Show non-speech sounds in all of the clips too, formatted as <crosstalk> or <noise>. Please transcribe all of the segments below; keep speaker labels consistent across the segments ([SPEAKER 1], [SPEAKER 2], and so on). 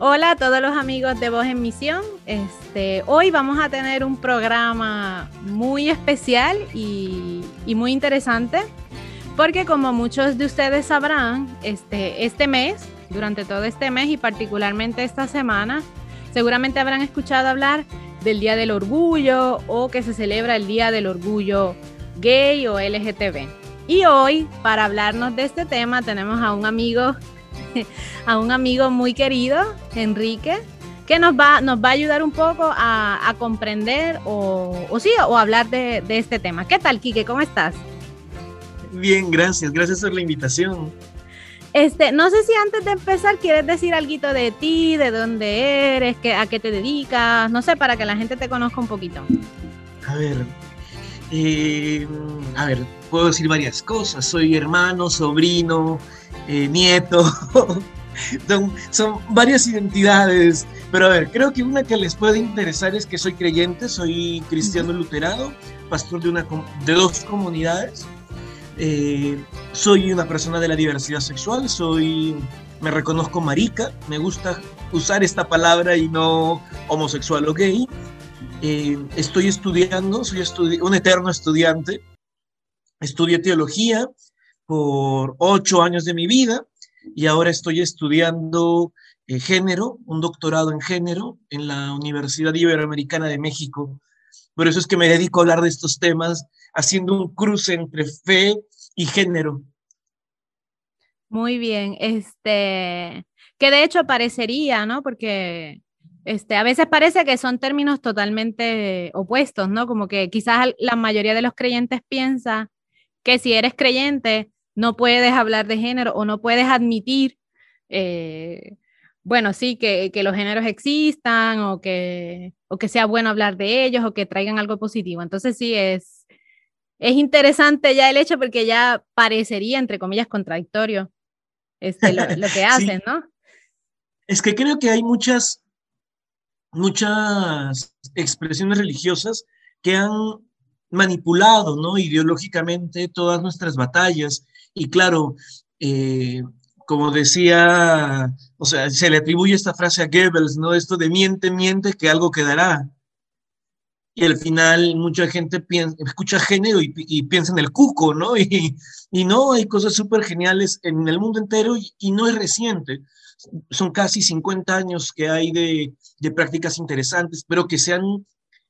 [SPEAKER 1] Hola a todos los amigos de Voz en Misión. Este, hoy vamos a tener un programa muy especial y, muy interesante, porque como muchos de ustedes sabrán, este, este mes, durante todo este mes y particularmente esta semana, seguramente habrán escuchado hablar del Día del Orgullo o que se celebra el Día del Orgullo gay o LGTB. Y hoy, para hablarnos de este tema, tenemos a un amigo a un amigo muy querido, Enrique, que nos va, nos va a ayudar un poco a, comprender o, o, sí, o hablar de, este tema. ¿Qué tal, Quique? ¿Cómo estás?
[SPEAKER 2] Bien, gracias, gracias por la invitación.
[SPEAKER 1] Este, no sé si antes de empezar quieres decir algo de ti, de dónde eres, que, a qué te dedicas, no sé, para que la gente te conozca un poquito.
[SPEAKER 2] A ver, eh, a ver, puedo decir varias cosas. Soy hermano, sobrino, eh, nieto. <laughs> son, varias identidades. Pero a ver, creo que una que les puede interesar es que soy creyente, soy cristiano luterano, pastor de, una, de dos comunidades. Eh, soy una persona de la diversidad sexual, soy, me reconozco marica, me gusta usar esta palabra y no homosexual o gay. Eh, estoy estudiando, soy un eterno estudiante. Estudié teología por ocho años de mi vida y ahora estoy estudiando eh, género, un doctorado en género en la Universidad Iberoamericana de México. Por eso es que me dedico a hablar de estos temas, haciendo un cruce entre fe y género.
[SPEAKER 1] Muy bien, este, que de hecho parecería, ¿no? Porque este, a veces parece que son términos totalmente opuestos, ¿no? Como que quizás la mayoría de los creyentes piensa que si eres creyente no puedes hablar de género o no puedes admitir, eh, bueno, sí, que, los géneros existan o que, o que sea bueno hablar de ellos o que traigan algo positivo. Entonces sí, es, es interesante ya el hecho porque ya parecería, entre comillas, contradictorio este, lo, que <laughs> hacen, ¿no?
[SPEAKER 2] Es que creo que hay muchas muchas expresiones religiosas que han manipulado ¿no? ideológicamente todas nuestras batallas. Y claro, eh, como decía, o sea, se le atribuye esta frase a Goebbels, ¿no? Esto de miente, miente, que algo quedará. Y al final mucha gente piensa, escucha género y, piensa en el cuco, ¿no? <laughs> Y, y no, hay cosas súper geniales en el mundo entero y no es reciente son casi 50 años que hay de, prácticas interesantes, pero que se han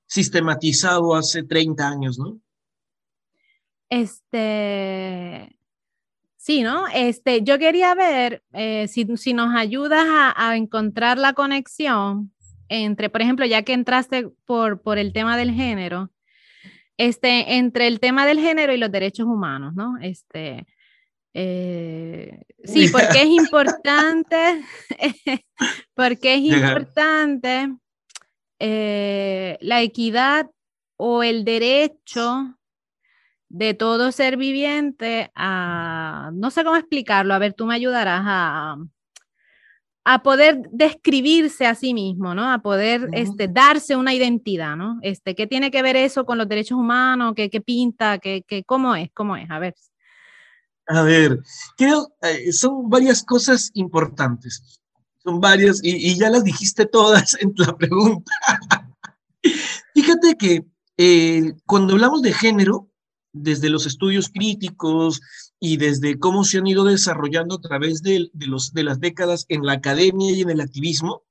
[SPEAKER 2] sistematizado hace 30 años, ¿no?
[SPEAKER 1] Este, sí, ¿no? Este, yo quería ver eh, si, nos ayudas a, encontrar la conexión entre, por ejemplo, ya que entraste por, por el tema del género, este, entre el tema del género y los derechos humanos, ¿no? Este, eh, sí, porque es <laughs> importante, <laughs> porque es importante eh, la equidad o el derecho de todo ser viviente a, no sé cómo explicarlo, a ver, tú me ayudarás a, a poder describirse a sí mismo, ¿no? A poder este, darse una identidad, ¿no? Este, ¿Qué tiene que ver eso con los derechos humanos? ¿Qué, qué pinta? ¿Qué, qué, ¿Cómo es? ¿Cómo es? A ver.
[SPEAKER 2] A ver, creo, eh, son varias cosas importantes. Son varias, y, ya las dijiste todas en la pregunta. <laughs> Fíjate que eh, cuando hablamos de género, desde los estudios críticos y desde cómo se han ido desarrollando a través de, las décadas en la academia y en el activismo,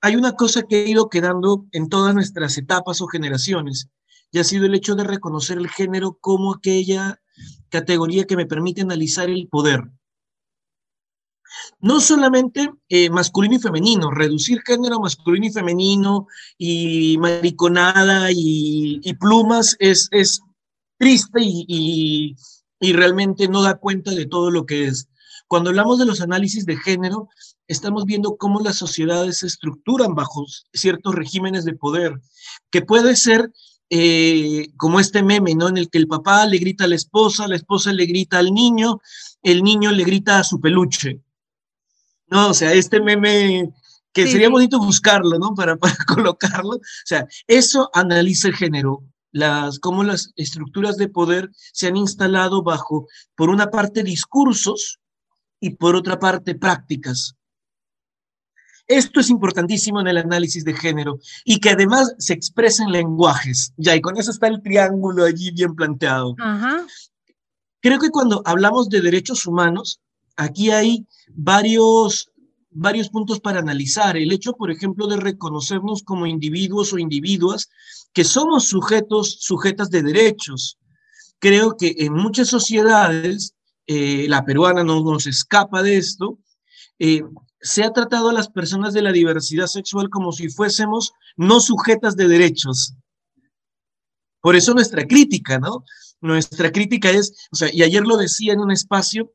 [SPEAKER 2] hay una cosa que ha ido quedando en todas nuestras etapas o generaciones, y ha sido el hecho de reconocer el género como aquella categoría que me permite analizar el poder. No solamente eh, masculino y femenino, reducir género masculino y femenino y mariconada y, plumas es triste y, y realmente no da cuenta de todo lo que es. Cuando hablamos de los análisis de género, estamos viendo cómo las sociedades se estructuran bajo ciertos regímenes de poder, que puede ser eh, como este meme, ¿no? En el que el papá le grita a la esposa, la esposa le grita al niño, el niño le grita a su peluche. No, o sea, este meme que sería bonito buscarlo, ¿no? Para, <laughs> para colocarlo. O sea, eso analiza el género, las, cómo las estructuras de poder se han instalado bajo, por una parte, discursos y por otra parte, prácticas. Esto es importantísimo en el análisis de género y que además se expresa en lenguajes. Ya, y con eso está el triángulo allí bien planteado. Creo que cuando hablamos de derechos humanos, aquí hay varios, varios puntos para analizar. El hecho, por ejemplo, de reconocernos como individuos o individuas que somos sujetos, sujetas de derechos. Creo que en muchas sociedades, eh, la peruana no nos escapa de esto, eh, se ha tratado a las personas de la diversidad sexual como si fuésemos no sujetas de derechos. Por eso nuestra crítica, ¿no? Nuestra crítica es, o sea, y ayer lo decía en un espacio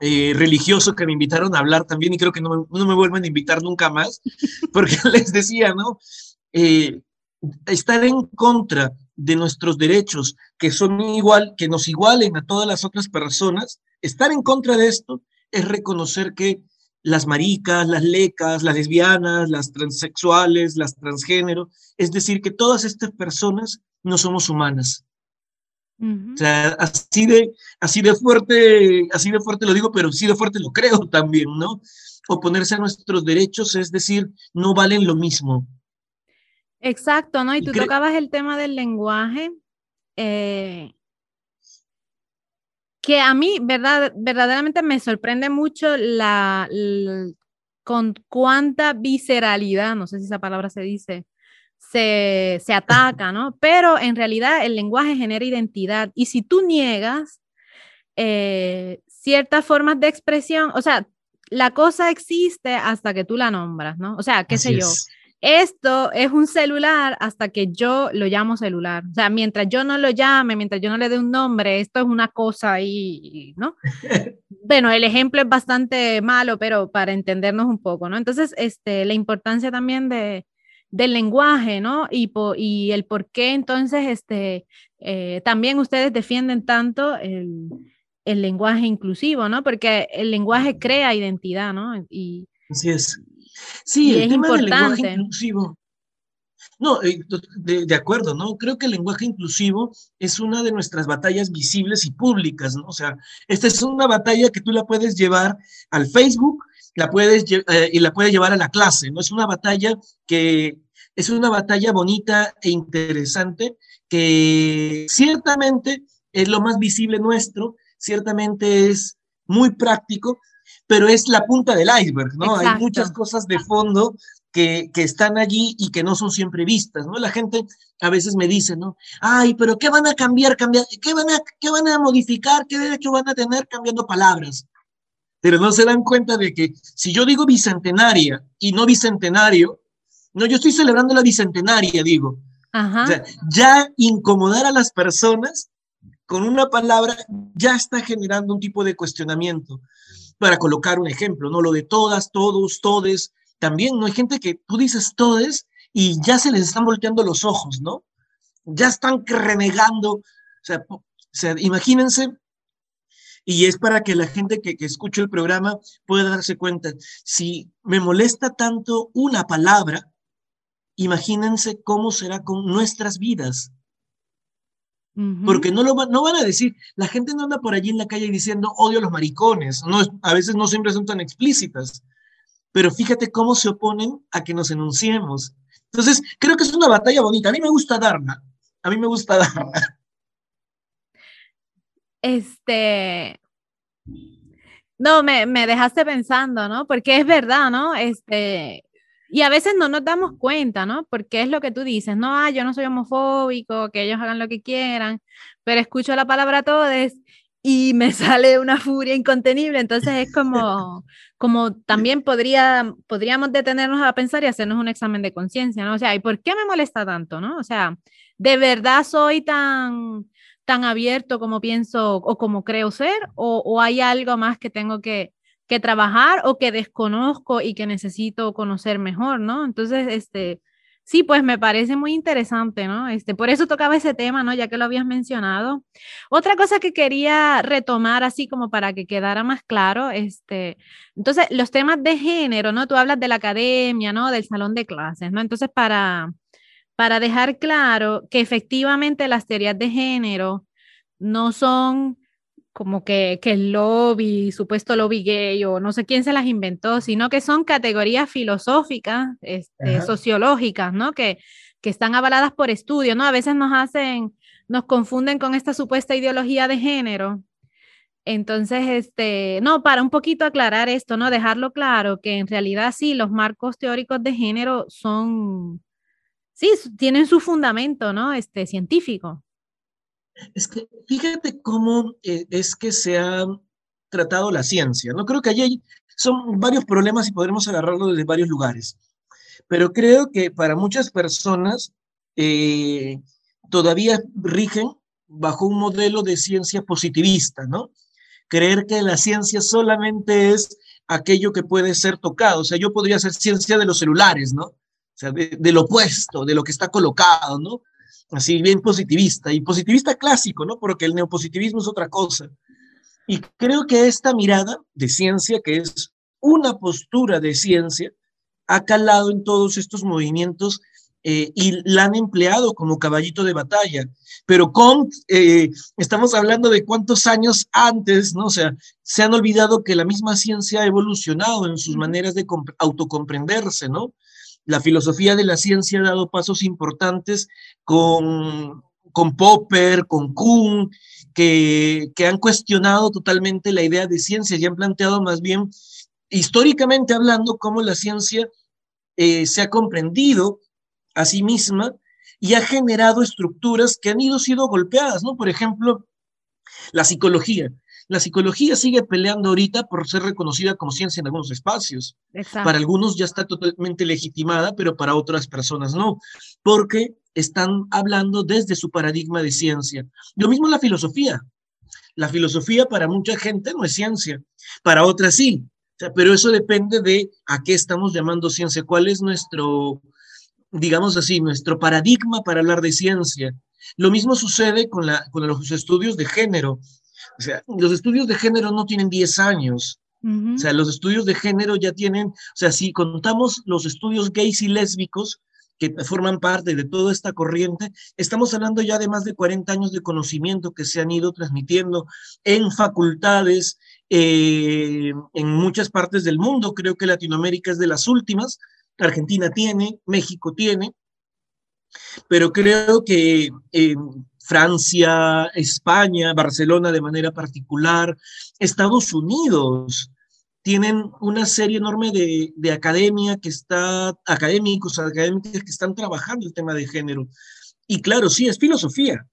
[SPEAKER 2] eh, religioso que me invitaron a hablar también, y creo que no, me vuelven a invitar nunca más, <laughs> porque <laughs> les decía, ¿no? Eh, estar en contra de nuestros derechos, que son igual, que nos igualen a todas las otras personas, estar en contra de esto es reconocer que las maricas, las lecas, las lesbianas, las transexuales, las transgénero, es decir, que todas estas personas no somos humanas. O sea, así de, así de fuerte, así de fuerte lo digo, pero así de fuerte lo creo <laughs> también, ¿no? Oponerse a nuestros derechos es decir, no valen lo mismo.
[SPEAKER 1] Exacto, ¿no? Y tú tocabas el tema del lenguaje. Eh, que a mí, verdad, verdaderamente me sorprende mucho la, con cuánta visceralidad, no sé si esa palabra se dice, se, ataca, ¿no? Pero en realidad el lenguaje genera identidad y si tú niegas eh, ciertas formas de expresión, o sea, la cosa existe hasta que tú la nombras, ¿no? O sea, qué sé yo esto es un celular hasta que yo lo llamo celular. O sea, mientras yo no lo llame, mientras yo no le dé un nombre, esto es una cosa ahí, ¿no? <laughs> bueno, el ejemplo es bastante malo, pero para entendernos un poco, ¿no? Entonces, este, la importancia también de, del lenguaje, ¿no? Y, y el por qué entonces, este, eh, también ustedes defienden tanto el, el lenguaje inclusivo, ¿no? Porque el lenguaje crea identidad, ¿no?
[SPEAKER 2] Y, Así es. Sí, el tema del lenguaje inclusivo. No, eh, de, acuerdo, ¿no? Creo que el lenguaje inclusivo es una de nuestras batallas visibles y públicas, ¿no? O sea, esta es una batalla que tú la puedes llevar al Facebook la puedes, eh, y la puedes llevar a la clase, ¿no? Es una batalla que es una batalla bonita e interesante que ciertamente es lo más visible nuestro, ciertamente es muy práctico, pero es la punta del iceberg, ¿no? Hay muchas cosas de fondo que, que, están allí y que no son siempre vistas, ¿no? La gente a veces me dice, ¿no? Ay, pero ¿qué van a cambiar? cambiar ¿qué, van a, ¿Qué van a modificar? ¿Qué derecho van a tener cambiando palabras? Pero no se dan cuenta de que si yo digo bicentenaria y no bicentenario, no, yo estoy celebrando la bicentenaria, digo. Ajá. O sea, ya incomodar a las personas con una palabra ya está generando un tipo de cuestionamiento para colocar un ejemplo, ¿no? Lo de todas, todos, todes, también, ¿no? Hay gente que tú dices todes y ya se les están volteando los ojos, ¿no? Ya están renegando, o sea, o sea imagínense, y es para que la gente que, que escuche el programa pueda darse cuenta, si me molesta tanto una palabra, imagínense cómo será con nuestras vidas. Porque no, lo no van a decir, la gente no anda por allí en la calle diciendo odio a los maricones, no, a veces no siempre son tan explícitas, pero fíjate cómo se oponen a que nos enunciemos. Entonces, creo que es una batalla bonita, a mí me gusta darla, a mí me gusta <laughs> darla.
[SPEAKER 1] Este, no, me, me dejaste pensando, ¿no? Porque es verdad, ¿no? Este, y a veces no nos damos cuenta, ¿no? Porque es lo que tú dices, no, ah, yo no soy homofóbico, que ellos hagan lo que quieran, pero escucho la palabra todes y me <laughs> sale una furia incontenible, entonces es como, como también podría, podríamos detenernos a pensar y hacernos un examen de conciencia, ¿no? O sea, ¿y por qué me molesta tanto, no? O sea, ¿de verdad soy tan, tan abierto como pienso o como creo ser? ¿O, hay algo más que tengo que, que trabajar o que desconozco y que necesito conocer mejor, ¿no? Entonces, este, sí, pues me parece muy interesante, ¿no? Este, por eso tocaba ese tema, ¿no? Ya que lo habías mencionado. Otra cosa que quería retomar, así como para que quedara más claro, este, entonces, los temas de género, ¿no? Tú hablas de la academia, ¿no? Del salón de clases, ¿no? Entonces, para, para dejar claro que efectivamente las teorías de género no son como que, que, el lobby, supuesto lobby gay o no sé quién se las inventó, sino que son categorías filosóficas, este, sociológicas, ¿no? Que, que están avaladas por estudios, ¿no? A veces nos hacen, nos confunden con esta supuesta ideología de género. Entonces, este, no, para un poquito aclarar esto, ¿no? Dejarlo claro, que en realidad sí, los marcos teóricos de género son, sí, tienen su fundamento, ¿no? Este, científico.
[SPEAKER 2] Es que fíjate cómo eh, es que se ha tratado la ciencia, ¿no? Creo que allí son varios problemas y podremos agarrarlo desde varios lugares. Pero creo que para muchas personas eh, todavía rigen bajo un modelo de ciencia positivista, ¿no? Creer que la ciencia solamente es aquello que puede ser tocado. O sea, yo podría hacer ciencia de los celulares, ¿no? O sea, de, del opuesto, de lo que está colocado, ¿no? así bien positivista, y positivista clásico, ¿no? Porque el neopositivismo es otra cosa. Y creo que esta mirada de ciencia, que es una postura de ciencia, ha calado en todos estos movimientos eh, y la han empleado como caballito de batalla. Pero con, eh, estamos hablando de cuántos años antes, ¿no? O sea, se han olvidado que la misma ciencia ha evolucionado en sus maneras de autocomprenderse, ¿no? La filosofía de la ciencia ha dado pasos importantes con, con Popper, con Kuhn, que, que, han cuestionado totalmente la idea de ciencia y han planteado más bien, históricamente hablando, cómo la ciencia eh, se ha comprendido a sí misma y ha generado estructuras que han ido siendo golpeadas, ¿no? Por ejemplo, la psicología. La psicología sigue peleando ahorita por ser reconocida como ciencia en algunos espacios. Para algunos ya está totalmente legitimada, pero para otras personas no, porque están hablando desde su paradigma de ciencia. Lo mismo la filosofía. La filosofía para mucha gente no es ciencia, para otras sí, pero eso depende de a qué estamos llamando ciencia, cuál es nuestro, digamos así, nuestro paradigma para hablar de ciencia. Lo mismo sucede con, la, con los estudios de género. O sea, los estudios de género no tienen 10 años. O sea, los estudios de género ya tienen, o sea, si contamos los estudios gays y lésbicos que forman parte de toda esta corriente, estamos hablando ya de más de 40 años de conocimiento que se han ido transmitiendo en facultades, eh, en muchas partes del mundo. Creo que Latinoamérica es de las últimas. Argentina tiene, México tiene, pero creo que eh, Francia, España, Barcelona de manera particular, Estados Unidos, tienen una serie enorme de, de academia que está, académicos, académicas que están trabajando el tema de género. Y claro, sí, es filosofía,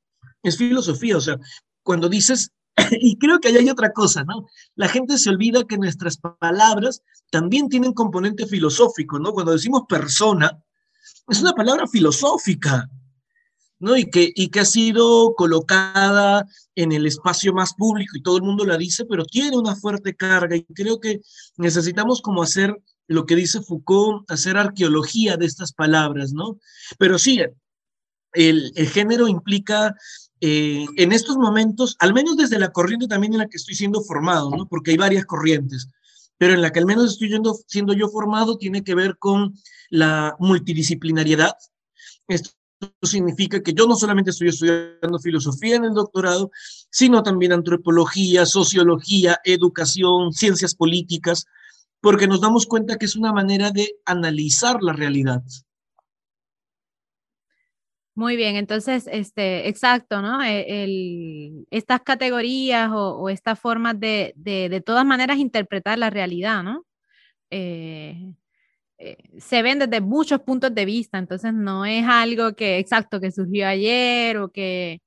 [SPEAKER 2] es filosofía, o sea, cuando dices, <clears throat> y creo que ahí hay otra cosa, ¿no? La gente se olvida que nuestras palabras también tienen componente filosófico, ¿no? Cuando decimos persona, es una palabra filosófica, ¿no? Y que, y que ha sido colocada en el espacio más público y todo el mundo la dice, pero tiene una fuerte carga y creo que necesitamos como hacer lo que dice Foucault, hacer arqueología de estas palabras, ¿no? Pero sí, el, el género implica eh, en estos momentos, al menos desde la corriente también en la que estoy siendo formado, ¿no? Porque hay varias corrientes, pero en la que al menos estoy yendo, siendo yo formado tiene que ver con la multidisciplinariedad. Esto significa que yo no solamente estoy estudiando filosofía en el doctorado, sino también antropología, sociología, educación, ciencias políticas, porque nos damos cuenta que es una manera de analizar la realidad.
[SPEAKER 1] Muy bien, entonces, este, exacto, ¿no? E, estas categorías o, estas formas de, de, todas maneras, interpretar la realidad, ¿no? Eh, eh, se ven desde muchos puntos de vista, entonces no es algo que exacto que surgió ayer o que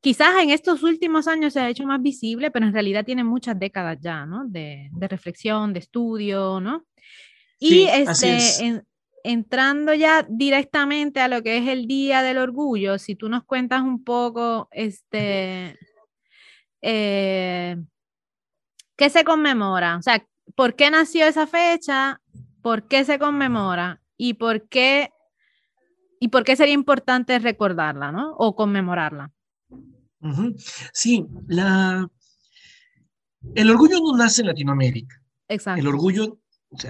[SPEAKER 1] quizás en estos últimos años se ha hecho más visible, pero en realidad tiene muchas décadas ya, ¿no? De, reflexión, de estudio, ¿no? Y este, entrando ya directamente a lo que es el Día del Orgullo, si tú nos cuentas un poco, este, eh, ¿qué se conmemora? O sea, ¿por qué nació esa fecha? Por qué se conmemora y por qué, y por qué sería importante recordarla, ¿no? O conmemorarla.
[SPEAKER 2] Sí, la, el orgullo no nace en Latinoamérica.
[SPEAKER 1] Exacto.
[SPEAKER 2] El orgullo,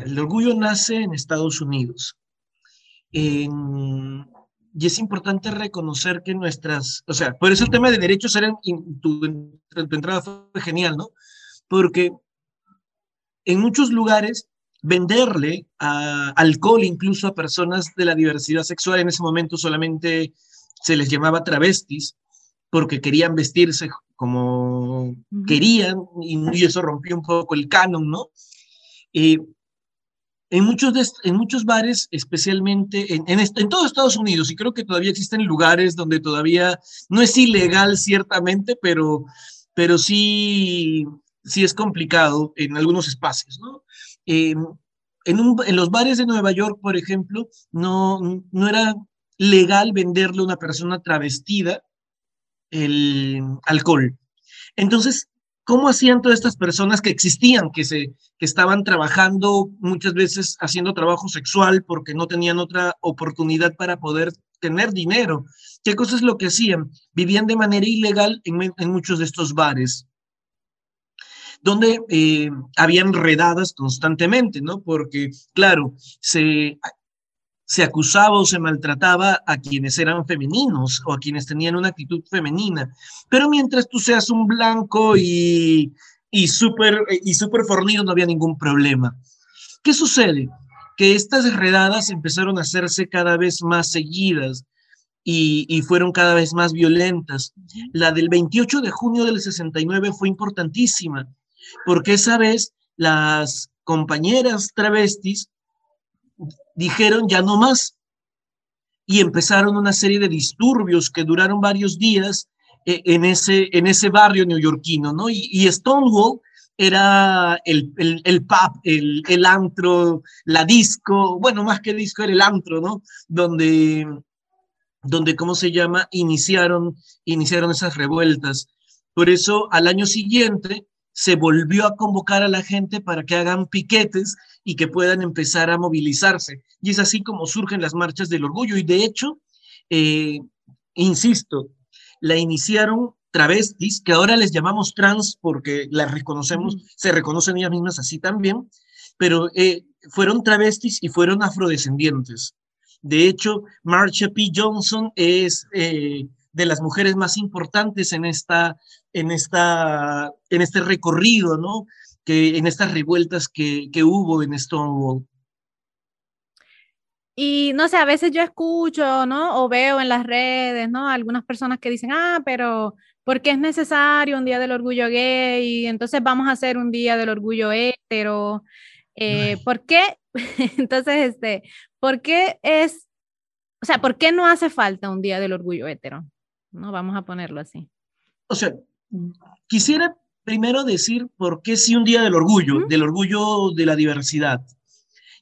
[SPEAKER 2] el orgullo nace en Estados Unidos. En y es importante reconocer que nuestras, o sea, por eso el tema de derechos era tu, tu entrada fue genial, ¿no? Porque en muchos lugares venderle a, alcohol incluso a personas de la diversidad sexual, en ese momento solamente se les llamaba travestis, porque querían vestirse como querían, y, eso rompió un poco el canon, ¿no? Eh, en muchos, en muchos bares, especialmente en, en, en, todo Estados Unidos, y creo que todavía existen lugares donde todavía no es ilegal ciertamente, pero, pero sí, sí es complicado en algunos espacios, ¿no? Eh, en, los bares de Nueva York, por ejemplo, no, era legal venderle a una persona travestida el alcohol. Entonces, ¿Cómo hacían todas estas personas que existían, que, estaban trabajando muchas veces haciendo trabajo sexual porque no tenían otra oportunidad para poder tener dinero? ¿Qué cosa es lo que hacían? Vivían de manera ilegal en muchos de estos bares donde eh, habían redadas constantemente, ¿no? Porque, claro, se se acusaba o se maltrataba a quienes eran femeninos o a quienes tenían una actitud femenina. Pero mientras tú seas un blanco y, y súper y super fornido, no había ningún problema. ¿Qué sucede? Que estas redadas empezaron a hacerse cada vez más seguidas y, y, fueron cada vez más violentas. La del 28 de junio del 69 fue importantísima, porque esa vez las compañeras travestis dijeron ya no más y empezaron una serie de disturbios que duraron varios días eh, en, ese, en ese barrio neoyorquino, ¿no? Y, Stonewall era el, el, el pub, el, el, antro, la disco, bueno, más que disco era el antro, ¿no? Donde, donde ¿cómo se llama? Iniciaron, iniciaron esas revueltas. Por eso al año siguiente se volvió a convocar a la gente para que hagan piquetes y que puedan empezar a movilizarse. Y es así como surgen las marchas del orgullo. Y de hecho, eh, insisto, la iniciaron travestis, que ahora les llamamos trans porque las reconocemos, se reconocen ellas mismas así también, pero eh, fueron travestis y fueron afrodescendientes. De hecho, Marsha P. Johnson es eh, de las mujeres más importantes en, esta, en, esta, en este recorrido, ¿no? en estas revueltas que, que hubo en Stonewall.
[SPEAKER 1] Y no sé, a veces yo escucho, ¿no? O veo en las redes, ¿no? Algunas personas que dicen, ah, pero ¿por qué es necesario un día del orgullo gay? Entonces vamos a hacer un día del orgullo hetero. Eh, ¿Por qué? <laughs> Entonces, este, ¿por qué es, o sea, ¿por qué no hace falta un día del orgullo hetero? No, vamos a ponerlo así.
[SPEAKER 2] O sea, quisiera primero decir por qué sí un día del orgullo, del orgullo de la diversidad.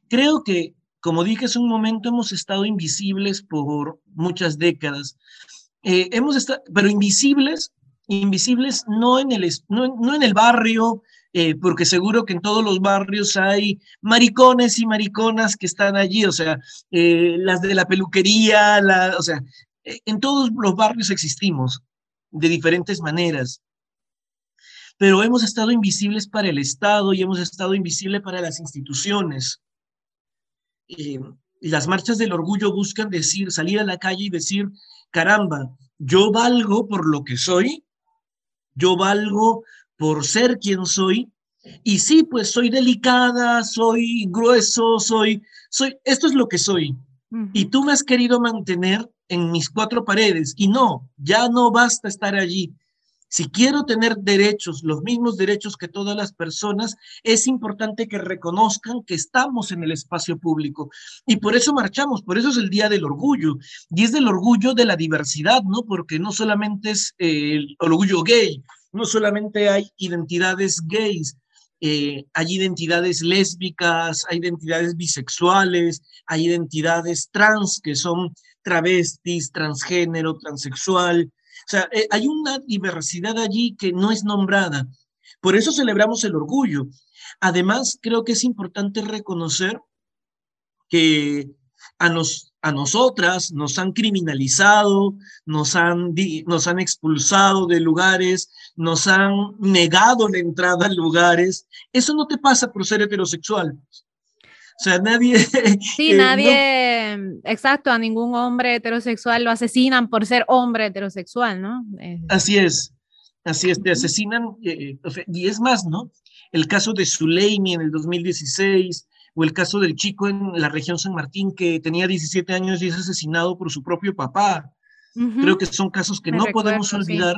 [SPEAKER 2] Creo que, como dije hace un momento, hemos estado invisibles por muchas décadas. Eh, hemos estado, pero invisibles, invisibles no en el, no, en el barrio, eh, porque seguro que en todos los barrios hay maricones y mariconas que están allí, o sea, eh, las de la peluquería, la, o sea, en todos los barrios existimos de diferentes maneras pero hemos estado invisibles para el Estado y hemos estado invisibles para las instituciones. y las marchas del orgullo buscan decir, salir a la calle y decir, caramba, yo valgo por lo que soy, yo valgo por ser quien soy, y sí, pues soy delicada, soy grueso, soy, soy, esto es lo que soy. Y tú me has querido mantener en mis cuatro paredes, y no, ya no basta estar allí. Si quiero tener derechos, los mismos derechos que todas las personas, es importante que reconozcan que estamos en el espacio público. Y por eso marchamos, por eso es el Día del Orgullo. Y es del orgullo de la diversidad, ¿no? Porque no solamente es el orgullo gay, no solamente hay identidades gays, eh, hay identidades lésbicas, hay identidades bisexuales, hay identidades trans que son travestis, transgénero, transexual, o sea, eh, hay una diversidad allí que no es nombrada. Por eso celebramos el orgullo. Además, creo que es importante reconocer que a, nos, a nosotras nos han criminalizado, nos han, nos han expulsado de lugares, nos han negado la entrada a lugares. Eso no te pasa por ser heterosexual. O sea, nadie... <laughs>
[SPEAKER 1] Sí, eh, nadie, exacto, a ningún hombre heterosexual lo asesinan por ser hombre heterosexual, ¿no?
[SPEAKER 2] Así es, así es, te asesinan, eh, y es más, ¿no? El caso de Zuleimi en el 2016, o el caso del chico en la región San Martín que tenía 17 años y es asesinado por su propio papá. Creo que son casos que no podemos olvidar.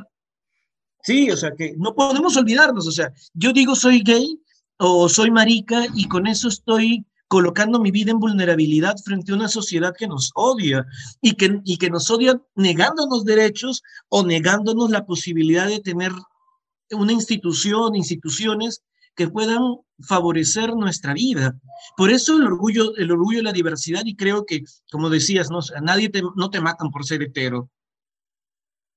[SPEAKER 2] Sí. o sea, que no podemos olvidarnos. O sea, yo digo soy gay o soy marica y con eso estoy colocando mi vida en vulnerabilidad frente a una sociedad que nos odia y que, y que nos odia negándonos derechos o negándonos la posibilidad de tener una institución, instituciones que puedan favorecer nuestra vida. Por eso el orgullo, el orgullo de la diversidad y creo que, como decías, no, a nadie te, no te matan por ser hetero.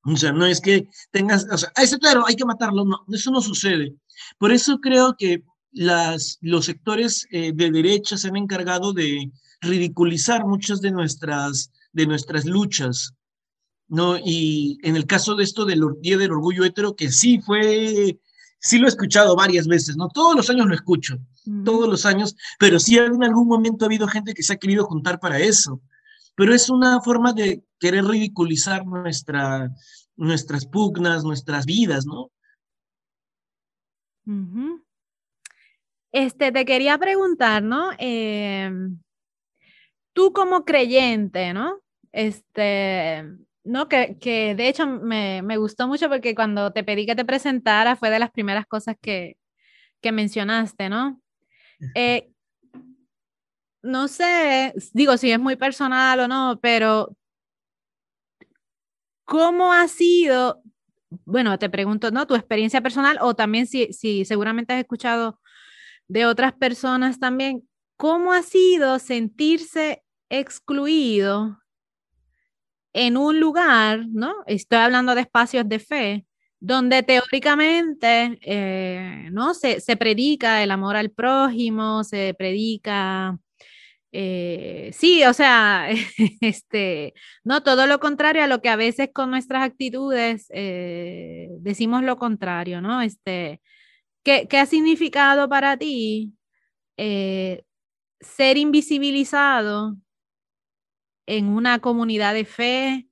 [SPEAKER 2] O sea, no es que tengas, o sea, es hetero, hay que matarlo, no, eso no sucede. Por eso creo que las, los sectores eh, de derecha se han encargado de ridiculizar muchas de nuestras, de nuestras luchas, ¿no? Y en el caso de esto del Día del Orgullo Hetero, que sí fue, sí lo he escuchado varias veces, ¿no? Todos los años lo escucho, todos los años, pero sí en algún momento ha habido gente que se ha querido juntar para eso. Pero es una forma de querer ridiculizar nuestra, nuestras pugnas, nuestras vidas, ¿no?
[SPEAKER 1] Este, te quería preguntar, ¿no? Em, tú como creyente, ¿no? Este, no, que, que de hecho me, me, gustó mucho porque cuando te pedí que te presentara fue de las primeras cosas que, que mencionaste, ¿no? Eh, no sé, digo si es muy personal o no, pero ¿cómo ha sido, bueno, te pregunto, ¿no? Tu experiencia personal o también si, si seguramente has escuchado de otras personas también, ¿cómo ha sido sentirse excluido en un lugar, ¿no? Estoy hablando de espacios de fe, donde teóricamente, eh, ¿no? Se, se, predica el amor al prójimo, se predica, eh, sí, o sea, <laughs> este, no todo lo contrario a lo que a veces con nuestras actitudes eh, decimos lo contrario, ¿no? Este, ¿Qué, ha significado para ti ser invisibilizado en una comunidad de fe?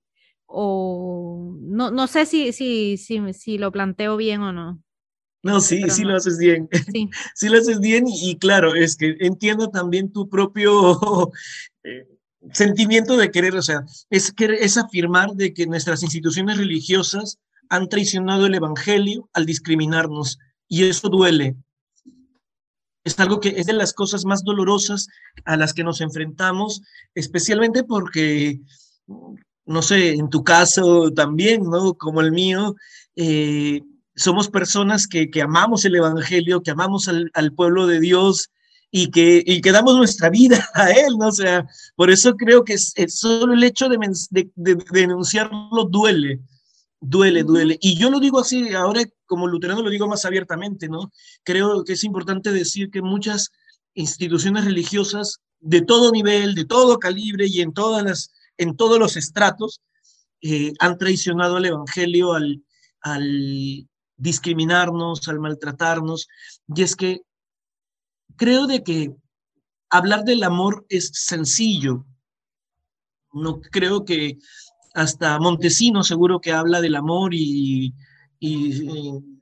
[SPEAKER 1] O no, no sé si, si, si, si lo planteo bien o no.
[SPEAKER 2] No, sí, sí lo haces bien. <laughs> Sí. sí lo haces bien y, claro, es que entiendo también tu propio <laughs> eh, sentimiento de querer, o sea, es, es afirmar de que nuestras instituciones religiosas han traicionado el Evangelio al discriminarnos y eso duele. Es algo que es de las cosas más dolorosas a las que nos enfrentamos, especialmente porque, no sé, en tu caso también, ¿no? Como el mío, eh, somos personas que, que, amamos el Evangelio, que amamos al, pueblo de Dios y que, y que, damos nuestra vida <laughs> a Él, ¿no? O sea, por eso creo que es, solo el hecho de, denunciarlo duele, duele, duele. Y yo lo digo así, ahora como luterano lo digo más abiertamente, ¿no? Creo que es importante decir que muchas instituciones religiosas de todo nivel, de todo calibre y en, todas las, en todos los estratos eh, han traicionado al Evangelio al, al discriminarnos, al maltratarnos. Y es que creo de que hablar del amor es sencillo. No creo que hasta Montesino seguro que habla del amor y, y,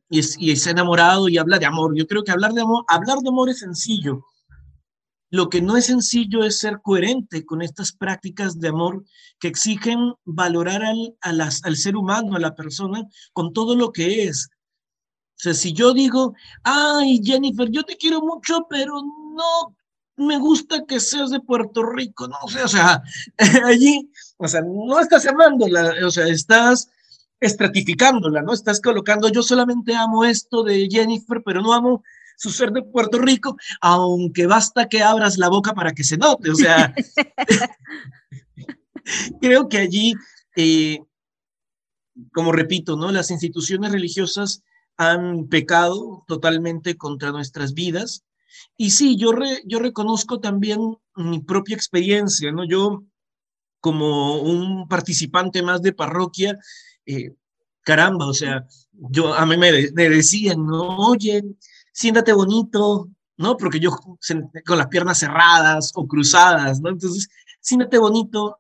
[SPEAKER 2] y, es, enamorado y habla de amor. Yo creo que hablar de amor, hablar de amor es sencillo. Lo que no es sencillo es ser coherente con estas prácticas de amor que exigen valorar al, al ser humano, a la persona, con todo lo que es. O sea, si yo digo, ay, Jennifer, yo te quiero mucho, pero no me gusta que seas de Puerto Rico, no sé, o sea, <laughs> allí, o sea, no estás amándola, o sea, estás estratificándola, ¿no? Estás colocando, yo solamente amo esto de Jennifer, pero no amo su ser de Puerto Rico, aunque basta que abras la boca para que se note, o sea, <laughs> creo que allí, eh, como repito, ¿no? Las instituciones religiosas han pecado totalmente contra nuestras vidas. Y sí, yo, yo reconozco también mi propia experiencia, ¿no? Yo, como un participante más de parroquia, eh, caramba, o sea, yo a mí me, decían, no, oye, siéntate bonito, ¿no? Porque yo con las piernas cerradas o cruzadas, ¿no? Entonces, siéntate bonito,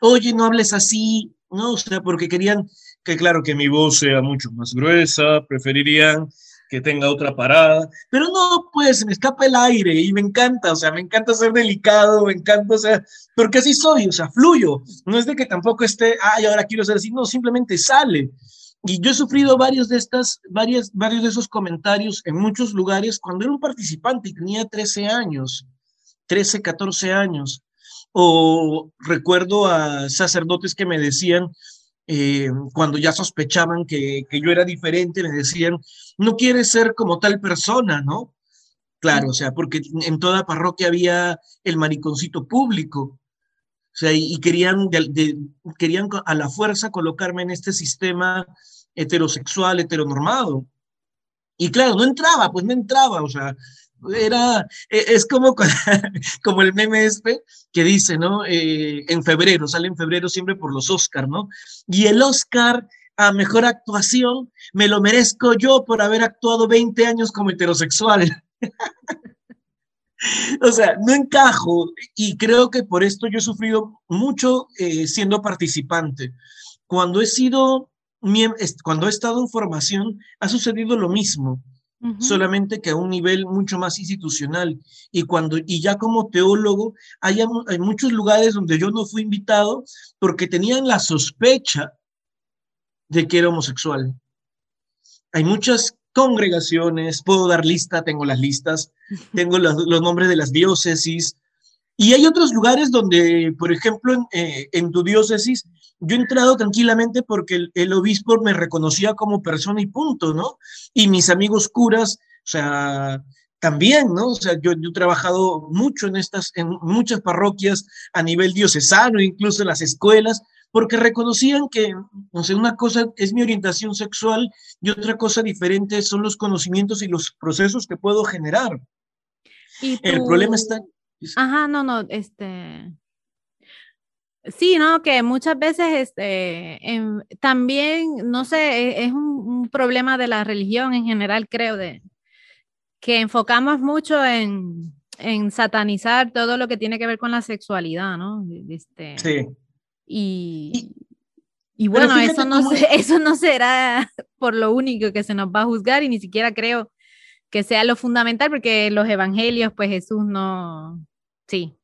[SPEAKER 2] oye, no hables así, ¿no? O sea, porque querían que, claro, que mi voz sea mucho más gruesa, preferirían que tenga otra parada, pero no, pues me escapa el aire y me encanta, o sea, me encanta ser delicado, me encanta, o sea, porque así soy, o sea, fluyo, no es de que tampoco esté, ay, ahora quiero ser así, no, simplemente sale. Y yo he sufrido varios de estas, varias, varios de esos comentarios en muchos lugares cuando era un participante y tenía 13 años, 13, 14 años. O recuerdo a sacerdotes que me decían, eh, cuando ya sospechaban que, que, yo era diferente, me decían, no quieres ser como tal persona, ¿no? Claro, o sea, porque en toda parroquia había el mariconcito público, o sea, y, querían, querían a la fuerza colocarme en este sistema heterosexual, heteronormado. Y claro, no entraba, pues no entraba, o sea, era, e, es como, <laughs> como el meme este que dice, ¿no? Eh, en febrero, sale en febrero siempre por los Oscar, ¿no? Y el Oscar a mejor actuación me lo merezco yo por haber actuado 20 años como heterosexual. <laughs> o sea, no encajo y creo que por esto yo he sufrido mucho eh, siendo participante. Cuando he sido, cuando he estado en formación, ha sucedido lo mismo solamente que a un nivel mucho más institucional. Y, cuando, y ya como teólogo, hay, hay muchos lugares donde yo no fui invitado porque tenían la sospecha de que era homosexual. Hay muchas congregaciones, puedo dar lista, tengo las listas, tengo los, nombres de las diócesis, y hay otros lugares donde, por ejemplo, en, eh, en tu diócesis, yo he entrado tranquilamente porque el, obispo me reconocía como persona y punto, ¿no? Y mis amigos curas, o sea, también, ¿no? O sea, yo, yo, he trabajado mucho en estas, en muchas parroquias a nivel diocesano, incluso en las escuelas, porque reconocían que, o sea, una cosa es mi orientación sexual y otra cosa diferente son los conocimientos y los procesos que puedo generar. ¿Y El problema está...
[SPEAKER 1] Ajá, no, no, este... Sí, ¿no? Que muchas veces este, también, no sé, e, es, un, problema de la religión en general, creo, de que enfocamos mucho en, en satanizar todo lo que tiene que ver con la sexualidad, ¿no? Este, sí. Y, y, bueno, eso no, <laughs> eso no será por lo único que se nos va a juzgar y ni siquiera creo que sea lo fundamental porque los evangelios, pues Jesús no, sí,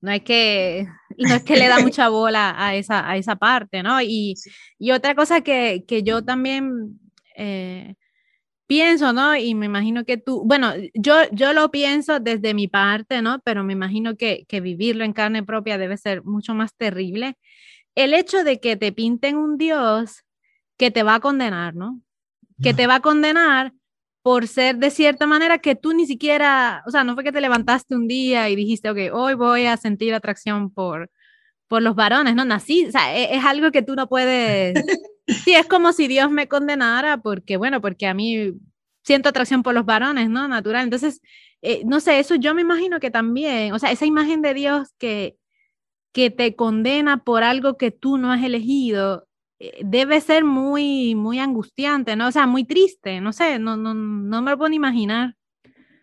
[SPEAKER 1] no es que, no es que le da mucha <laughs> bola a esa, a esa parte, ¿no? Y, y otra cosa que, que yo también eh, pienso, ¿no? Y me imagino que tú, bueno, yo, yo lo pienso desde mi parte, ¿no? Pero me imagino que, que vivirlo en carne propia debe ser mucho más terrible. El hecho de que te pinten un Dios que te va a condenar, ¿no? Que te va a condenar por ser de cierta manera que tú ni siquiera, o sea, no fue que te levantaste un día y dijiste, ok, hoy voy a sentir atracción por, por los varones, ¿no? Nací, o sea, e, es, algo que tú no puedes, <laughs> sí, es como si Dios me condenara porque, bueno, porque a mí siento atracción por los varones, ¿no? Natural. Entonces, eh, no sé, eso yo me imagino que también, o sea, esa imagen de Dios que, que te condena por algo que tú no has elegido, debe ser muy, muy angustiante, ¿no? O sea, muy triste, no sé, no, no, no me lo puedo imaginar.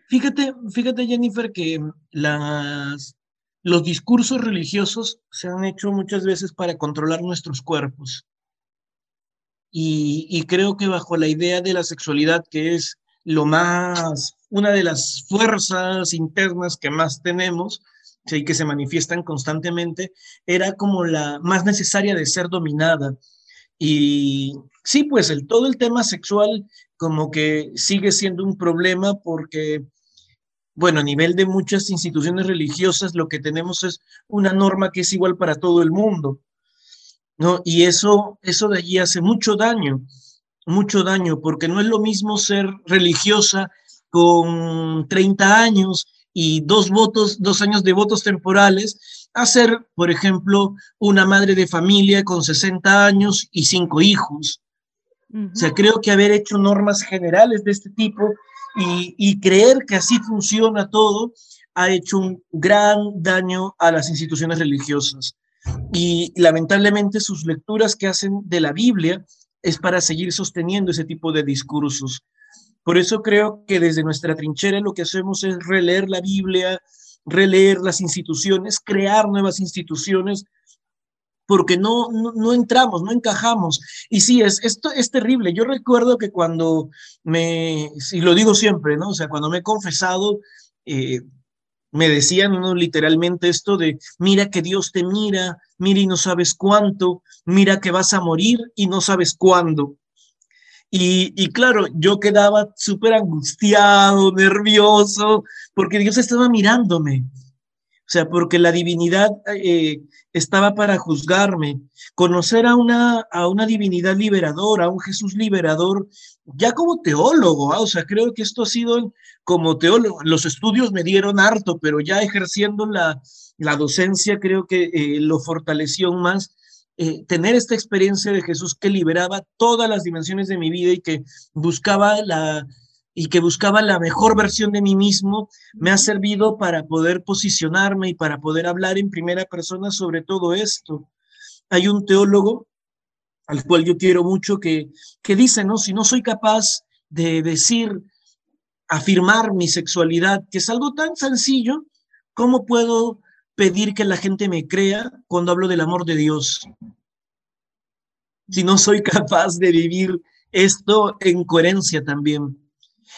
[SPEAKER 2] Fíjate, fíjate, Jennifer, que las, los discursos religiosos se han hecho muchas veces para controlar nuestros cuerpos. Y, y, creo que bajo la idea de la sexualidad, que es lo más, una de las fuerzas internas que más tenemos, y que se manifiestan constantemente, era como la más necesaria de ser dominada. Y sí, pues el, todo el tema sexual como que sigue siendo un problema porque, bueno, a nivel de muchas instituciones religiosas lo que tenemos es una norma que es igual para todo el mundo, ¿no? Y eso, eso de allí hace mucho daño, mucho daño, porque no es lo mismo ser religiosa con 30 años y dos votos, dos años de votos temporales, a ser, por ejemplo, una madre de familia con 60 años y cinco hijos. O sea, creo que haber hecho normas generales de este tipo y, y, creer que así funciona todo ha hecho un gran daño a las instituciones religiosas. Y lamentablemente sus lecturas que hacen de la Biblia es para seguir sosteniendo ese tipo de discursos Por eso creo que desde nuestra trinchera lo que hacemos es releer la Biblia, releer las instituciones, crear nuevas instituciones, porque no, no, entramos, no encajamos. Y sí, es, esto es terrible. Yo recuerdo que cuando me, y lo digo siempre, ¿no? O sea, cuando me he confesado, eh, me decían literalmente esto de, mira que Dios te mira, mira y no sabes cuánto, mira que vas a morir y no sabes cuándo. Y, claro, yo quedaba súper angustiado, nervioso, porque Dios estaba mirándome. O sea, porque la divinidad eh, estaba para juzgarme. Conocer a una, a una divinidad liberadora, a un Jesús liberador, ya como teólogo, ¿ah? o sea, creo que esto ha sido como teólogo. Los estudios me dieron harto, pero ya ejerciendo la, la docencia creo que eh, lo fortaleció más. Eh, tener esta experiencia de Jesús que liberaba todas las dimensiones de mi vida y que buscaba la, y que buscaba la mejor versión de mí mismo, me ha servido para poder posicionarme y para poder hablar en primera persona sobre todo esto. Hay un teólogo al cual yo quiero mucho que, que dice, ¿no? Si no soy capaz de decir, afirmar mi sexualidad, que es algo tan sencillo, ¿cómo puedo pedir que la gente me crea cuando hablo del amor de Dios? Si no soy capaz de vivir esto en coherencia también.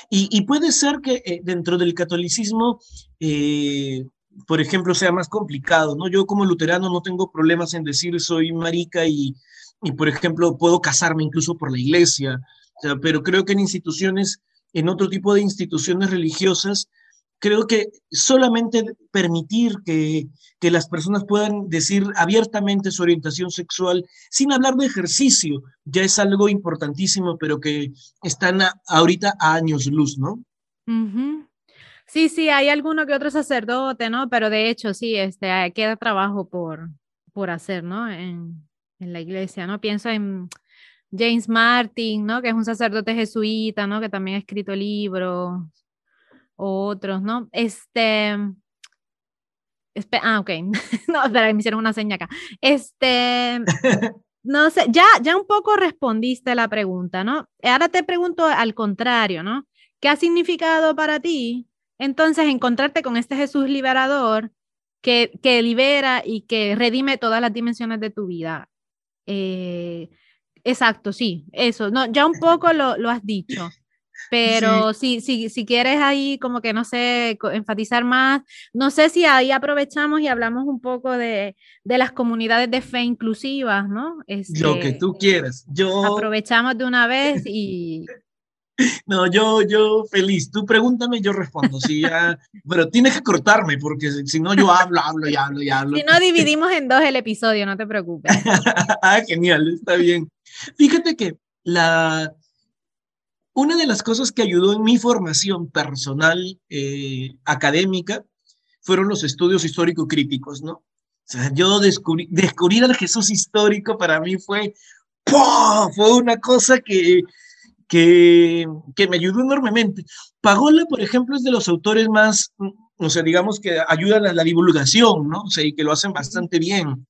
[SPEAKER 2] Y, puede ser que eh, dentro del catolicismo, eh, por ejemplo, sea más complicado, ¿no? Yo como luterano no tengo problemas en decir soy marica y, y por ejemplo, puedo casarme incluso por la iglesia, pero creo que en instituciones, en otro tipo de instituciones religiosas, creo que solamente permitir que, que, las personas puedan decir abiertamente su orientación sexual sin hablar de ejercicio ya es algo importantísimo, pero que están ahorita a años luz, ¿no?
[SPEAKER 1] Sí, sí, hay alguno que otro sacerdote, ¿no? Pero de hecho, sí, este, queda trabajo por, por hacer, ¿no? En, en la iglesia, ¿no? Pienso en James Martin, ¿no? Que es un sacerdote jesuita, ¿no? Que también ha escrito libros otros, ¿no? Este, ah, ok, <laughs> no, espera, me hicieron una seña acá. Este, no sé, ya, ya un poco respondiste la pregunta, ¿no? Ahora te pregunto al contrario, ¿no? ¿Qué ha significado para ti entonces encontrarte con este Jesús liberador que, que libera y que redime todas las dimensiones de tu vida? Eh, exacto, sí, eso, no, ya un poco lo, lo has dicho. Pero si, si, si quieres ahí como que, no sé, enfatizar más, no sé si ahí aprovechamos y hablamos un poco de, de las comunidades de fe inclusivas, ¿no?
[SPEAKER 2] Lo que este, tú quieras. Yo...
[SPEAKER 1] Aprovechamos de una vez y... <laughs>
[SPEAKER 2] No, yo, yo feliz. Tú pregúntame, yo respondo. Sí, ya, pero tienes que cortarme porque si no yo hablo, hablo y hablo y hablo.
[SPEAKER 1] Si no dividimos en dos el episodio, no te preocupes. <laughs>
[SPEAKER 2] ah, genial, está bien. Fíjate que la, una de las cosas que ayudó en mi formación personal eh, académica fueron los estudios histórico-críticos, ¿no? O sea, yo descubrí, descubrir al Jesús histórico para mí fue, fue una cosa que, que, que, me ayudó enormemente. Pagola, por ejemplo, es de los autores más, o sea, digamos que ayudan a la divulgación, ¿no? O sea, y que lo hacen bastante bien.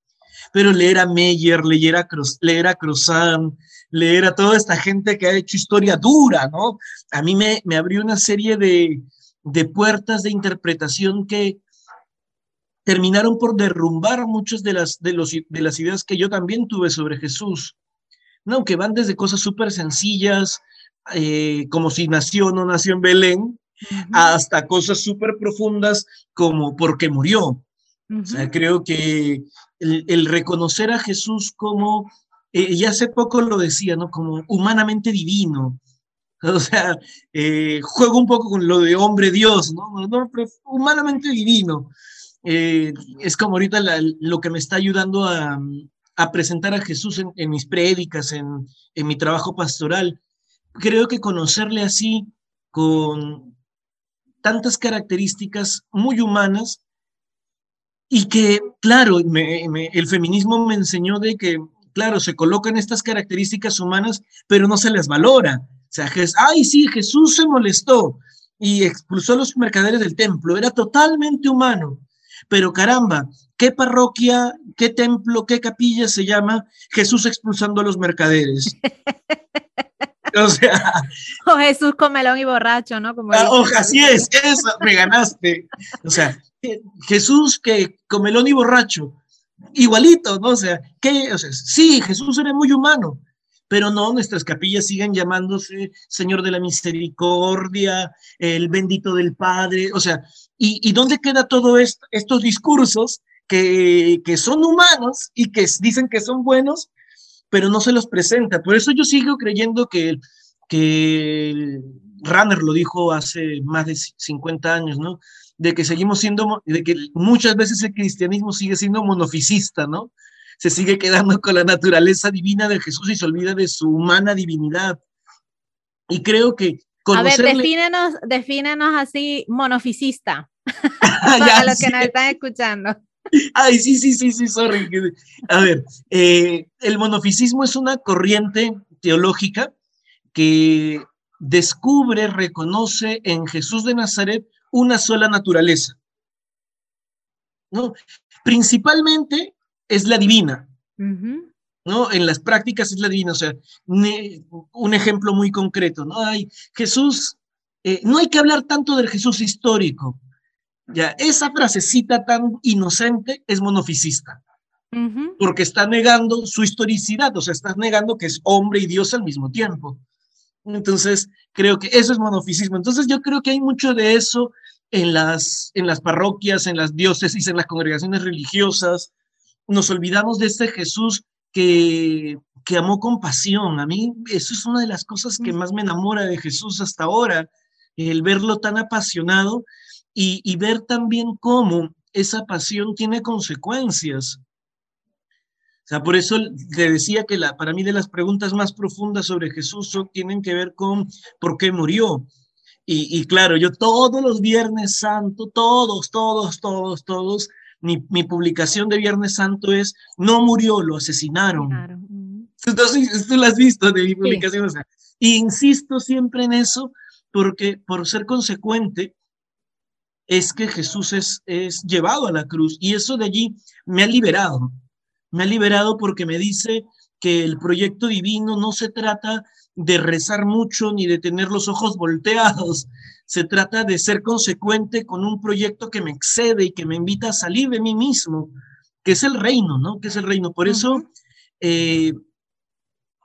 [SPEAKER 2] Pero leer a Meyer, leer a, leer a leer a toda esta gente que ha hecho historia dura, ¿no? A mí me, me abrió una serie de, de puertas de interpretación que terminaron por derrumbar muchas de las, de, los, de las ideas que yo también tuve sobre Jesús, ¿no? Que van desde cosas súper sencillas, eh, como si nació o no nació en Belén, hasta cosas súper profundas como por qué murió. O sea, creo que el, el, reconocer a Jesús como eh, y hace poco lo decía, ¿no? Como humanamente divino. O sea, eh, juego un poco con lo de hombre Dios, ¿no? humanamente divino. Eh, es como ahorita lo que me está ayudando a, a presentar a Jesús en, mis prédicas, en, en, mi trabajo pastoral. Creo que conocerle así, con tantas características muy humanas, y que, claro, el feminismo me enseñó de que claro, se colocan estas características humanas, pero no se les valora. O sea, ay, sí, Jesús se molestó y expulsó a los mercaderes del templo, era totalmente humano. Pero caramba, ¿qué parroquia, qué templo, qué capilla se llama Jesús expulsando a los mercaderes? <laughs> O sea.
[SPEAKER 1] O Jesús comelón y borracho, ¿no?
[SPEAKER 2] Como ah, así es, eso, me ganaste. O sea, Jesús que comelón y borracho, igualito, ¿no? O sea, que, o sea, sí, Jesús era muy humano, pero no, nuestras capillas siguen llamándose Señor de la Misericordia, el bendito del Padre, o sea, ¿y, y dónde queda todo esto, estos discursos que, que son humanos y que dicen que son buenos, pero no se los presenta? Por eso yo sigo creyendo que, que Runner lo dijo hace más de 50 años, ¿no? De que seguimos siendo, de que muchas veces el cristianismo sigue siendo monofisista, ¿no? se sigue quedando con la naturaleza divina de Jesús y se olvida de su humana divinidad. Y creo que
[SPEAKER 1] conocerle... A ver, defínenos, así monofisista, <laughs> para los que nos están escuchando.
[SPEAKER 2] Ay, sí, sí, sí, sí, sorry. A ver, eh, el monofisismo es una corriente teológica que descubre, reconoce en Jesús de Nazaret una sola naturaleza. ¿no? Principalmente es la divina. ¿no? En las prácticas es la divina, o sea, un ejemplo muy concreto, ¿no? Hay Jesús, eh, no hay que hablar tanto del Jesús histórico, ya, esa frasecita tan inocente es monofisista, porque está negando su historicidad, o sea, está negando que es hombre y Dios al mismo tiempo. Entonces, creo que eso es monofisismo. Entonces, yo creo que hay mucho de eso en las, en las parroquias, en las diócesis, en las congregaciones religiosas, nos olvidamos de este Jesús que, que amó con pasión. A mí eso es una de las cosas que más me enamora de Jesús hasta ahora, el verlo tan apasionado y, y ver también cómo esa pasión tiene consecuencias. O sea, por eso le decía que la, para mí de las preguntas más profundas sobre Jesús son, tienen que ver con por qué murió. Y, y, claro, yo todos los viernes santo, todos, todos, todos, todos, mi, publicación de Viernes Santo es, no murió, lo asesinaron. Entonces, tú lo has visto de mi publicación. insisto siempre en eso porque por ser consecuente es que Jesús es, es llevado a la cruz y eso de allí me ha liberado. Me ha liberado porque me dice que el proyecto divino no se trata de rezar mucho ni de tener los ojos volteados, se trata de ser consecuente con un proyecto que me excede y que me invita a salir de mí mismo, que es el reino, ¿no? Que es el reino. Por eso, eh,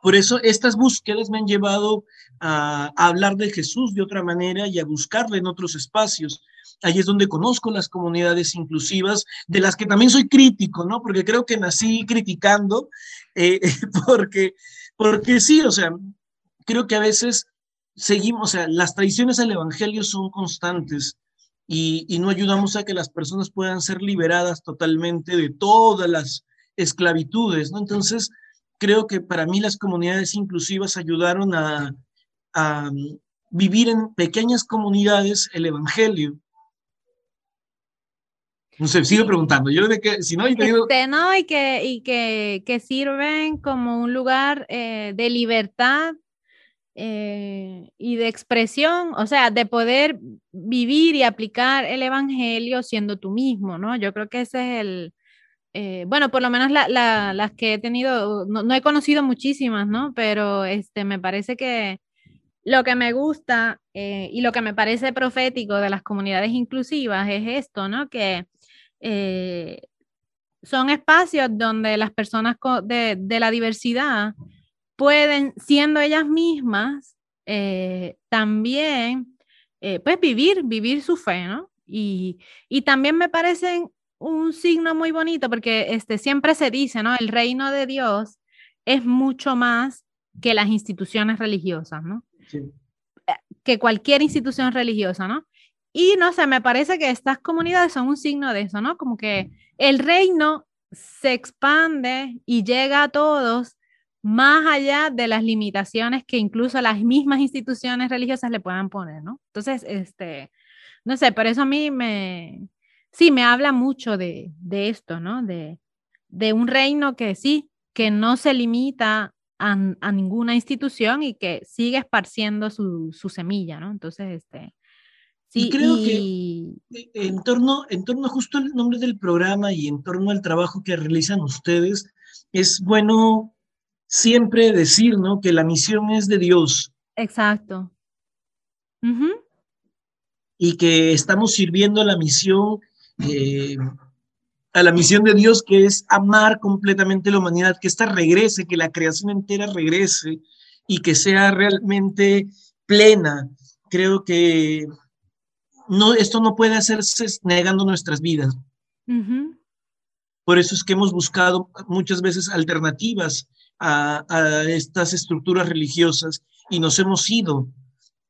[SPEAKER 2] por eso estas búsquedas me han llevado a, hablar de Jesús de otra manera y a buscarle en otros espacios. Ahí es donde conozco las comunidades inclusivas, de las que también soy crítico, ¿no? Porque creo que nací criticando, eh, <laughs> porque, porque sí, o sea, creo que a veces seguimos, o sea, las tradiciones del Evangelio son constantes y, no ayudamos a que las personas puedan ser liberadas totalmente de todas las esclavitudes, ¿no? Entonces, creo que para mí las comunidades inclusivas ayudaron a, mm, vivir en pequeñas comunidades el Evangelio. No sé, sigo preguntando. Yo de que, si no,
[SPEAKER 1] y, este, no, y que, y que, que sirven como un lugar eh, de libertad eh, y de expresión, o sea, de poder vivir y aplicar el Evangelio siendo tú mismo, ¿no? Yo creo que ese es el, eh, bueno, por lo menos las que he tenido, no, he conocido muchísimas, ¿no? Pero este, me parece que lo que me gusta eh, y lo que me parece profético de las comunidades inclusivas es esto, ¿no? Que son espacios donde las personas de, de la diversidad pueden, siendo ellas mismas, eh, también, eh, pues vivir, vivir su fe, ¿no? Y, también me parecen un signo muy bonito porque este, siempre se dice, ¿no? El reino de Dios es mucho más que las instituciones religiosas, ¿no? Eh, que cualquier institución religiosa, ¿no? Y no sé, me parece que estas comunidades son un signo de eso, ¿no? Como que el reino se expande y llega a todos más allá de las limitaciones que incluso las mismas instituciones religiosas le puedan poner, ¿no? Entonces, este, no sé, por eso a mí me, sí, me habla mucho de, de esto, ¿no? De, de, un reino que sí, que no se limita a, a ninguna institución y que sigue esparciendo su, su semilla, ¿no? Entonces, este,
[SPEAKER 2] Sí, y creo que en torno, en torno justo al nombre del programa y en torno al trabajo que realizan ustedes, es bueno siempre decir, ¿no? Que la misión es de Dios,
[SPEAKER 1] Exacto.
[SPEAKER 2] Y que estamos sirviendo a la misión, eh, a la misión de Dios, que es amar completamente la humanidad, que ésta regrese, que la creación entera regrese y que sea realmente plena. Creo que no, esto no puede hacerse negando nuestras vidas. Por eso es que hemos buscado muchas veces alternativas a, estas estructuras religiosas y nos hemos ido.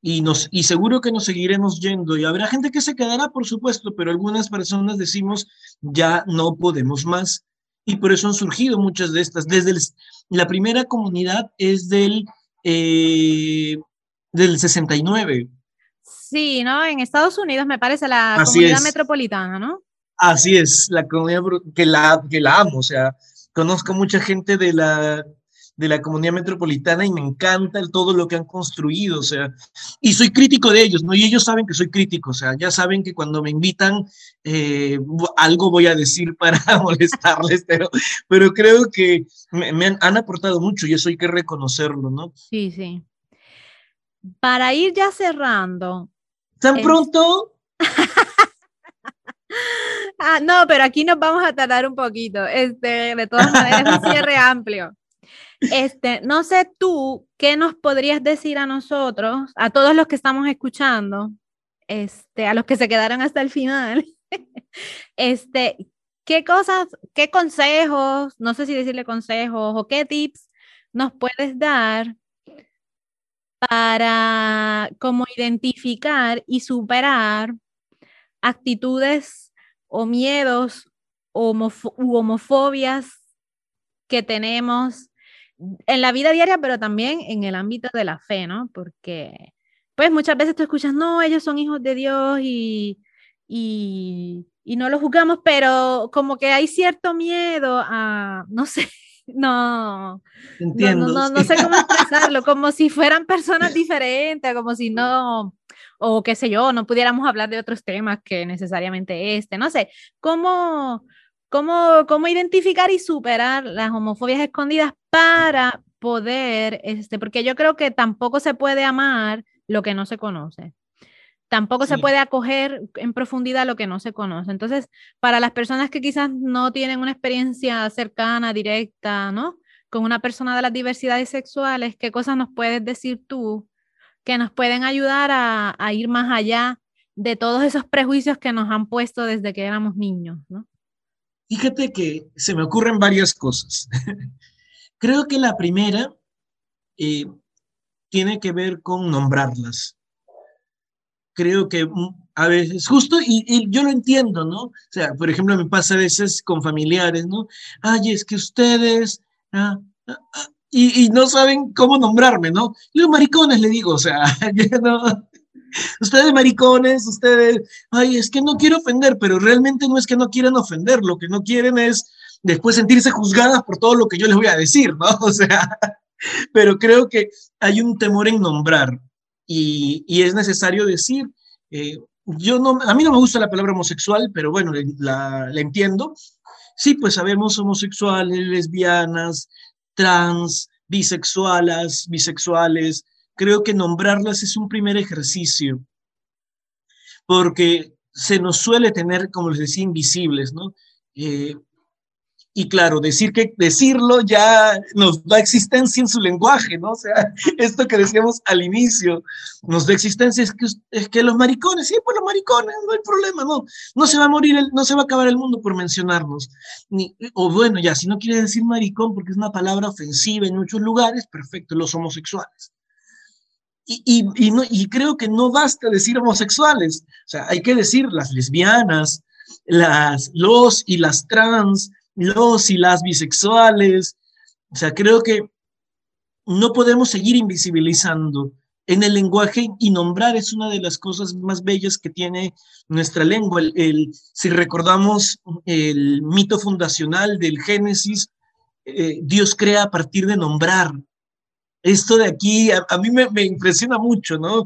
[SPEAKER 2] Y, nos, y seguro que nos seguiremos yendo. Y habrá gente que se quedará, por supuesto, pero algunas personas decimos, ya no podemos más. Y por eso han surgido muchas de estas. Desde la primera comunidad es del, eh, del 69.
[SPEAKER 1] Sí, ¿no? En Estados Unidos me parece la comunidad metropolitana, ¿no?
[SPEAKER 2] Así es, la comunidad que la, que la amo, o sea, conozco mucha gente de la, de la comunidad metropolitana y me encanta el, todo lo que han construido, o sea, y soy crítico de ellos, ¿no? Y ellos saben que soy crítico, o sea, ya saben que cuando me invitan eh, algo voy a decir <laughs> para molestarles, pero, pero creo que me, han, han, aportado mucho y eso hay que reconocerlo, ¿no?
[SPEAKER 1] Sí, sí. Para ir ya cerrando.
[SPEAKER 2] ¿Tan pronto? <laughs>
[SPEAKER 1] ah, no, pero aquí nos vamos a tardar un poquito. Este, de todas maneras, un cierre <laughs> amplio. Este, no sé tú qué nos podrías decir a nosotros, a todos los que estamos escuchando, este, a los que se quedaron hasta el final. <laughs> este, qué cosas, qué consejos, no sé si decirle consejos o qué tips nos puedes dar para cómo identificar y superar actitudes o miedos o u homofobias que tenemos en la vida diaria, pero también en el ámbito de la fe, ¿no? Porque, pues muchas veces tú escuchas, no, ellos son hijos de Dios y, y, y no los juzgamos, pero como que hay cierto miedo a, no sé, no,
[SPEAKER 2] Entiendo.
[SPEAKER 1] No, no, sé cómo <laughs> expresarlo, como si fueran personas diferentes, como si no, o qué sé yo, no pudiéramos hablar de otros temas que necesariamente este, no sé, cómo, cómo, cómo identificar y superar las homofobias escondidas para poder, este, porque yo creo que tampoco se puede amar lo que no se conoce. Tampoco se puede acoger en profundidad lo que no se conoce. Entonces, para las personas que quizás no tienen una experiencia cercana, directa, ¿no? Con una persona de las diversidades sexuales, ¿qué cosas nos puedes decir tú que nos pueden ayudar a, a ir más allá de todos esos prejuicios que nos han puesto desde que éramos niños, ¿no?
[SPEAKER 2] Fíjate que se me ocurren varias cosas. <laughs> Creo que la primera eh, tiene que ver con nombrarlas creo que a veces, justo, y, yo lo entiendo, ¿no? O sea, por ejemplo, me pasa a veces con familiares, ¿no? Ay, es que ustedes, ah, ah, ah", y, no saben cómo nombrarme, ¿no? Los maricones le digo, o sea, <laughs> no, ustedes maricones, ustedes, ay, es que no quiero ofender, pero realmente no es que no quieran ofender, lo que no quieren es después sentirse juzgadas por todo lo que yo les voy a decir, ¿no? <laughs> O sea, pero creo que hay un temor en nombrar y, es necesario decir, eh, yo no, a mí no me gusta la palabra homosexual, pero bueno, la, entiendo. Sí, pues sabemos homosexuales, lesbianas, trans, bisexuales, bisexuales. Creo que nombrarlas es un primer ejercicio, porque se nos suele tener, como les decía, invisibles, ¿no? Eh, y claro, decir que decirlo ya nos da existencia en su lenguaje, ¿no? O sea, <laughs> esto que decíamos al inicio, nos da existencia, es que, es que los maricones, sí, pues los maricones, no hay problema, no, no se va a morir, no se va a acabar el mundo por mencionarnos. Ni, o bueno, ya, si no quiere decir maricón porque es una palabra ofensiva en muchos lugares, perfecto, los homosexuales. Y, y, y, no, y creo que no basta decir homosexuales, o sea, hay que decir las lesbianas, las, los y las trans, los y las bisexuales. O sea, creo que no podemos seguir invisibilizando en el lenguaje y nombrar es una de las cosas más bellas que tiene nuestra lengua. El, si recordamos el mito fundacional del Génesis, eh, Dios crea a partir de nombrar. Esto de aquí a, mí me, me, impresiona mucho, ¿no?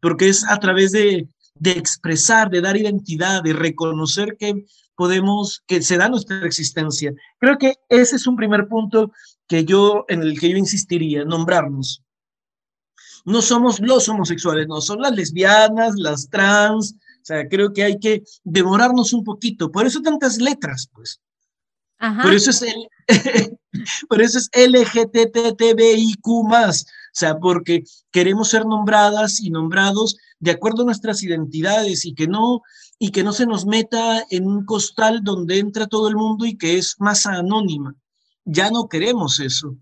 [SPEAKER 2] Porque es a través de, de expresar, de dar identidad, de reconocer que podemos, que se da nuestra existencia. Creo que ese es un primer punto que yo, en el que yo insistiría, nombrarnos. no somos los homosexuales, no, son las lesbianas, las trans, o sea, creo que hay que demorarnos un poquito, por eso tantas letras, pues. Por eso es el, <laughs> por eso es más, sea, porque queremos ser nombradas y nombrados de acuerdo a nuestras identidades y que no y que no se nos meta en un costal donde entra todo el mundo y que es masa anónima. Ya no queremos eso.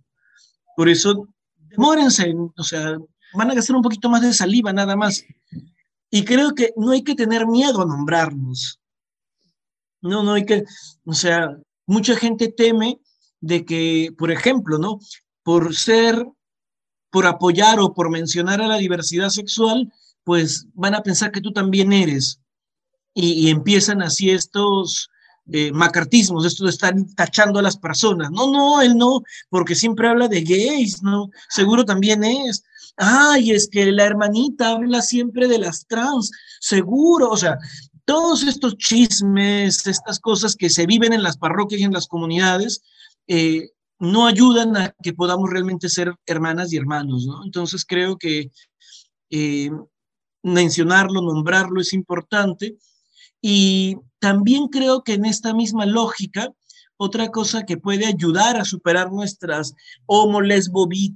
[SPEAKER 2] Por eso demórense, o sea, van a gastar un poquito más de saliva nada más. Y creo que no hay que tener miedo a nombrarnos. No, no hay que, o sea, mucha gente teme de que, por ejemplo, ¿no? Por ser, por apoyar o por mencionar a la diversidad sexual, pues van a pensar que tú también eres. Y, empiezan así estos eh, macartismos, esto de estar tachando a las personas. No, no, él no, porque siempre habla de gays, ¿no? Seguro también es. Ay, es que la hermanita habla siempre de las trans, seguro, o sea, todos estos chismes, estas cosas que se viven en las parroquias y en las comunidades, eh, no ayudan a que podamos realmente ser hermanas y hermanos, ¿no? Entonces creo que eh, mencionarlo, nombrarlo es importante. Y también creo que en esta misma lógica, otra cosa que puede ayudar a superar nuestras homo, lesbo, bi,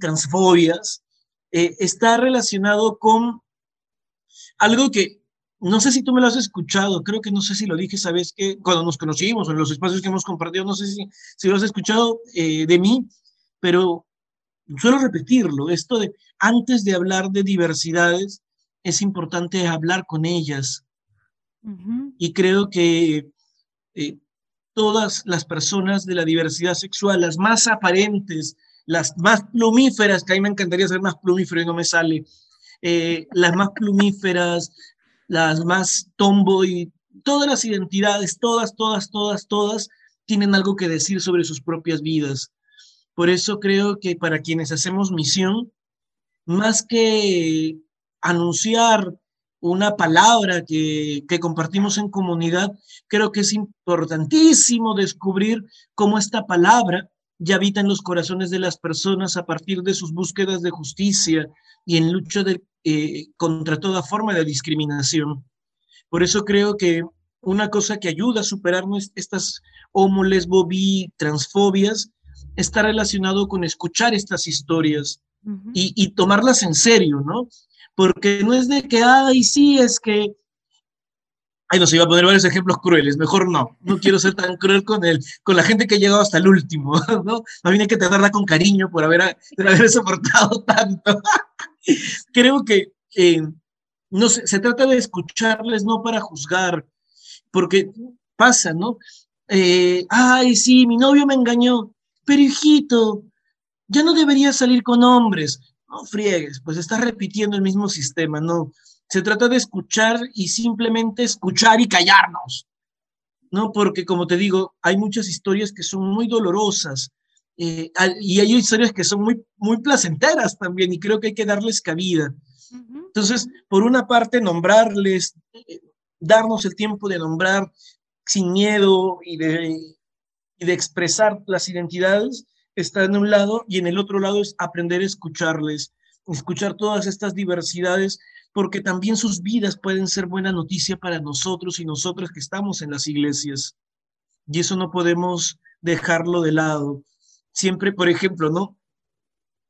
[SPEAKER 2] eh, está relacionado con algo que no sé si tú me lo has escuchado, creo que no sé si lo dije, sabes que cuando nos conocimos, en los espacios que hemos compartido, no sé si, si lo has escuchado eh, de mí, pero suelo repetirlo, esto de antes de hablar de diversidades, es importante hablar con ellas. Y creo que eh, todas las personas de la diversidad sexual, las más aparentes, las más plumíferas, que a mí me encantaría ser más plumífero y no me sale, eh, las más plumíferas, las más tomboy, todas las identidades, todas, todas, todas, todas, tienen algo que decir sobre sus propias vidas. Por eso creo que para quienes hacemos misión, más que anunciar una palabra que, que, compartimos en comunidad, creo que es importantísimo descubrir cómo esta palabra ya habita en los corazones de las personas a partir de sus búsquedas de justicia y en lucha de, eh, contra toda forma de discriminación. Por eso creo que una cosa que ayuda a superar estas homo, lesbo, bi, transfobias está relacionado con escuchar estas historias y, y, tomarlas en serio, ¿no? Porque no es de que, ay, sí, es que Ay, no se iba a poner varios ejemplos crueles, mejor no. No quiero ser tan cruel con él, con la gente que ha llegado hasta el último, <laughs> ¿no? Más bien hay que tratarla con cariño por haber, haber soportado <laughs> tanto. Creo que eh, no se, se trata de escucharles, no para juzgar, porque pasa, ¿no? Eh, ay, sí, mi novio me engañó, pero hijito, ya no debería salir con hombres. No friegues, pues estás repitiendo el mismo sistema, no se trata de escuchar y simplemente escuchar y callarnos, ¿no? Porque como te digo, hay muchas historias que son muy dolorosas eh, y hay historias que son muy, muy placenteras también y creo que hay que darles cabida. Entonces, por una parte, nombrarles, eh, darnos el tiempo de nombrar sin miedo y de, y de expresar las identidades está en un lado y en el otro lado es aprender a escucharles, escuchar todas estas diversidades porque también sus vidas pueden ser buena noticia para nosotros y nosotras que estamos en las iglesias. Y eso no podemos dejarlo de lado. Siempre, por ejemplo, ¿no?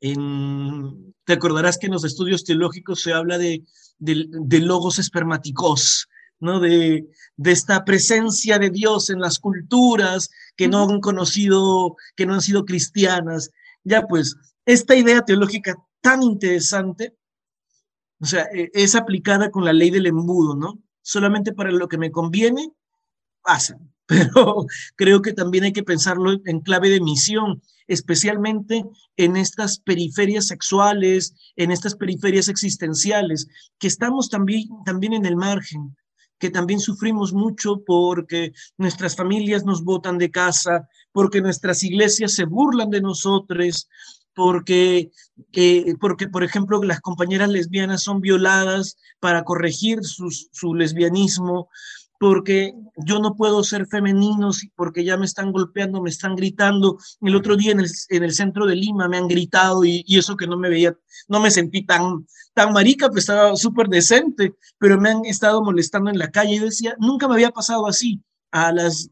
[SPEAKER 2] En, te acordarás que en los estudios teológicos se habla de, de, logos espermáticos, ¿no? De, de, esta presencia de Dios en las culturas que no han conocido, que no han sido cristianas. Ya pues, esta idea teológica tan interesante o sea, e, es aplicada con la ley del embudo, ¿no? Solamente para lo que me conviene, pasa. <laughs> Pero creo que también hay que pensarlo en clave de misión, especialmente en estas periferias sexuales, en estas periferias existenciales, que estamos también, también en el margen, que también sufrimos mucho porque nuestras familias nos botan de casa, porque nuestras iglesias se burlan de nosotros, porque, porque, por ejemplo, las compañeras lesbianas son violadas para corregir su, lesbianismo, porque yo no puedo ser femenino porque ya me están golpeando, me están gritando. El otro día en el, en el centro de Lima me han gritado y, y, eso que no me veía, no me sentí tan, tan marica, pues estaba súper decente, pero me han estado molestando en la calle y decía, nunca me había pasado así a las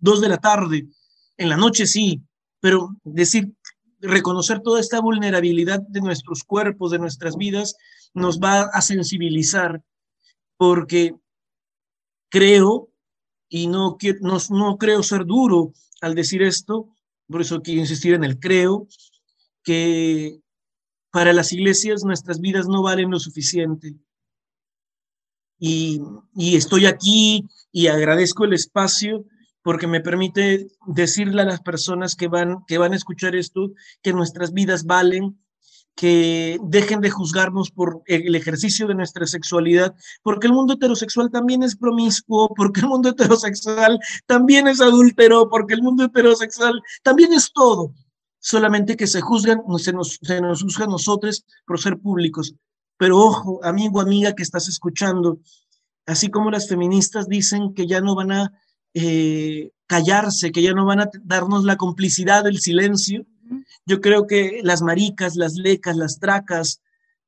[SPEAKER 2] dos de la tarde, en la noche sí, pero decir, reconocer toda esta vulnerabilidad de nuestros cuerpos, de nuestras vidas, nos va a sensibilizar, porque creo, y no, no, no creo ser duro al decir esto, por eso quiero insistir en el creo, que para las iglesias nuestras vidas no valen lo suficiente. Y, y, estoy aquí y agradezco el espacio porque me permite decirle a las personas que van, que van a escuchar esto que nuestras vidas valen, que dejen de juzgarnos por el ejercicio de nuestra sexualidad, porque el mundo heterosexual también es promiscuo, porque el mundo heterosexual también es adúltero, porque el mundo heterosexual también es todo. Solamente que se juzgan, se nos, se nos juzga a nosotros por ser públicos. Pero ojo, amigo, amiga que estás escuchando, así como las feministas dicen que ya no van a eh, callarse, que ya no van a darnos la complicidad del silencio, yo creo que las maricas, las lecas, las tracas,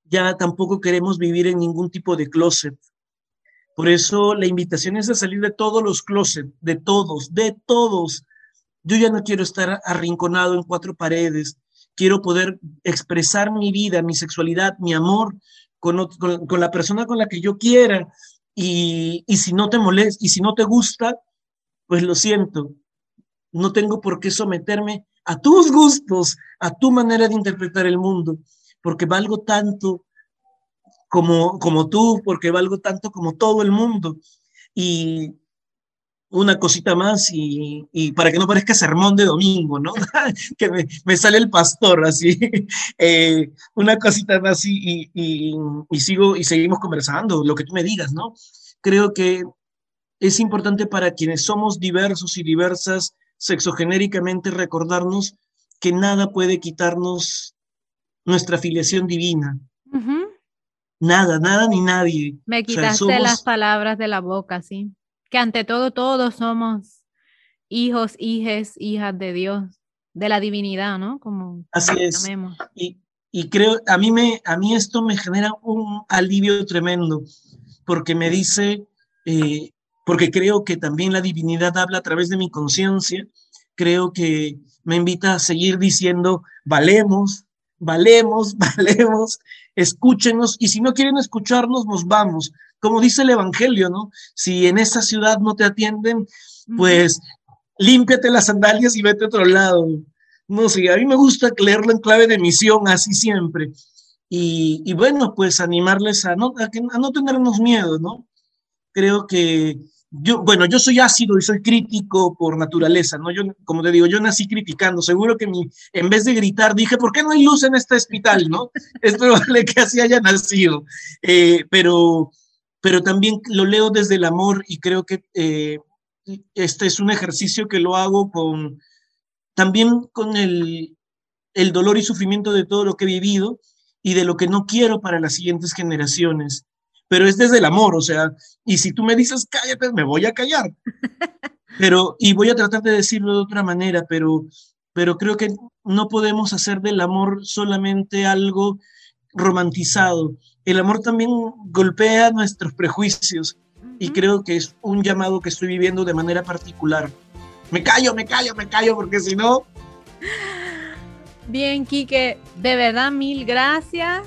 [SPEAKER 2] ya tampoco queremos vivir en ningún tipo de closet. Por eso la invitación es a salir de todos los closets, de todos, de todos. Yo ya no quiero estar arrinconado en cuatro paredes. Quiero poder expresar mi vida, mi sexualidad, mi amor con, con, la persona con la que yo quiera. Y, y si no te molesta, y si no te gusta, pues lo siento. No tengo por qué someterme a tus gustos, a tu manera de interpretar el mundo, porque valgo tanto como, como tú, porque valgo tanto como todo el mundo. Y una cosita más y, y, para que no parezca sermón de domingo, ¿no? <laughs> que me, sale el pastor así, <laughs> eh, una cosita más y, y, sigo y seguimos conversando, lo que tú me digas, ¿no? Creo que es importante para quienes somos diversos y diversas sexogenéricamente recordarnos que nada puede quitarnos nuestra filiación divina. Nada, nada ni nadie.
[SPEAKER 1] Me quitaste las palabras de la boca, sí. Que ante todo todos somos hijos, hijes, hijas de Dios, de la divinidad, ¿no? Como
[SPEAKER 2] Así es. Y, y, creo, a mí, me, a mí esto me genera un alivio tremendo, porque me dice, eh, porque creo que también la divinidad habla a través de mi conciencia, creo que me invita a seguir diciendo, valemos, valemos, <laughs> valemos, escúchenos, y si no quieren escucharnos, nos vamos. Como dice el Evangelio, ¿no? Si en esta ciudad no te atienden, pues límpiate las sandalias y vete a otro lado. No sé, a mí me gusta leerlo en clave de misión, así siempre. Y, y bueno, pues animarles a no, a, a no tenernos miedo, ¿no? Creo que yo, bueno, yo soy ácido y soy crítico por naturaleza, ¿no? Yo, como te digo, yo nací criticando. Seguro que mi, en vez de gritar, dije, ¿por qué no hay luz en este hospital, no? <laughs> Es probable que así haya nacido. Eh, pero, pero también lo leo desde el amor y creo que eh, este es un ejercicio que lo hago con, también con el, el dolor y sufrimiento de todo lo que he vivido y de lo que no quiero para las siguientes generaciones pero es desde el amor, o sea, y si tú me dices cállate, me voy a callar. <laughs> Pero, y voy a tratar de decirlo de otra manera, pero, pero creo que no podemos hacer del amor solamente algo romantizado. El amor también golpea nuestros prejuicios y creo que es un llamado que estoy viviendo de manera particular. Me callo, me callo, me callo, porque si no...
[SPEAKER 1] Bien, Quique, de verdad mil gracias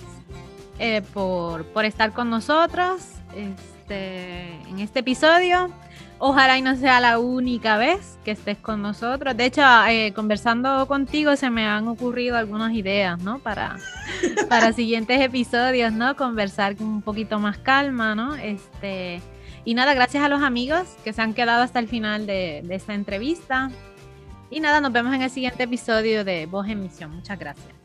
[SPEAKER 1] eh, por, por, estar con nosotros este, en este episodio. Ojalá y no sea la única vez que estés con nosotros. De hecho, eh, conversando contigo se me han ocurrido algunas ideas, ¿no? Para, <laughs> para siguientes episodios, ¿no? Conversar con un poquito más calma, ¿no? Este, y nada, gracias a los amigos que se han quedado hasta el final de, de esta entrevista. Y nada, nos vemos en el siguiente episodio de Voz en Misión. Muchas gracias.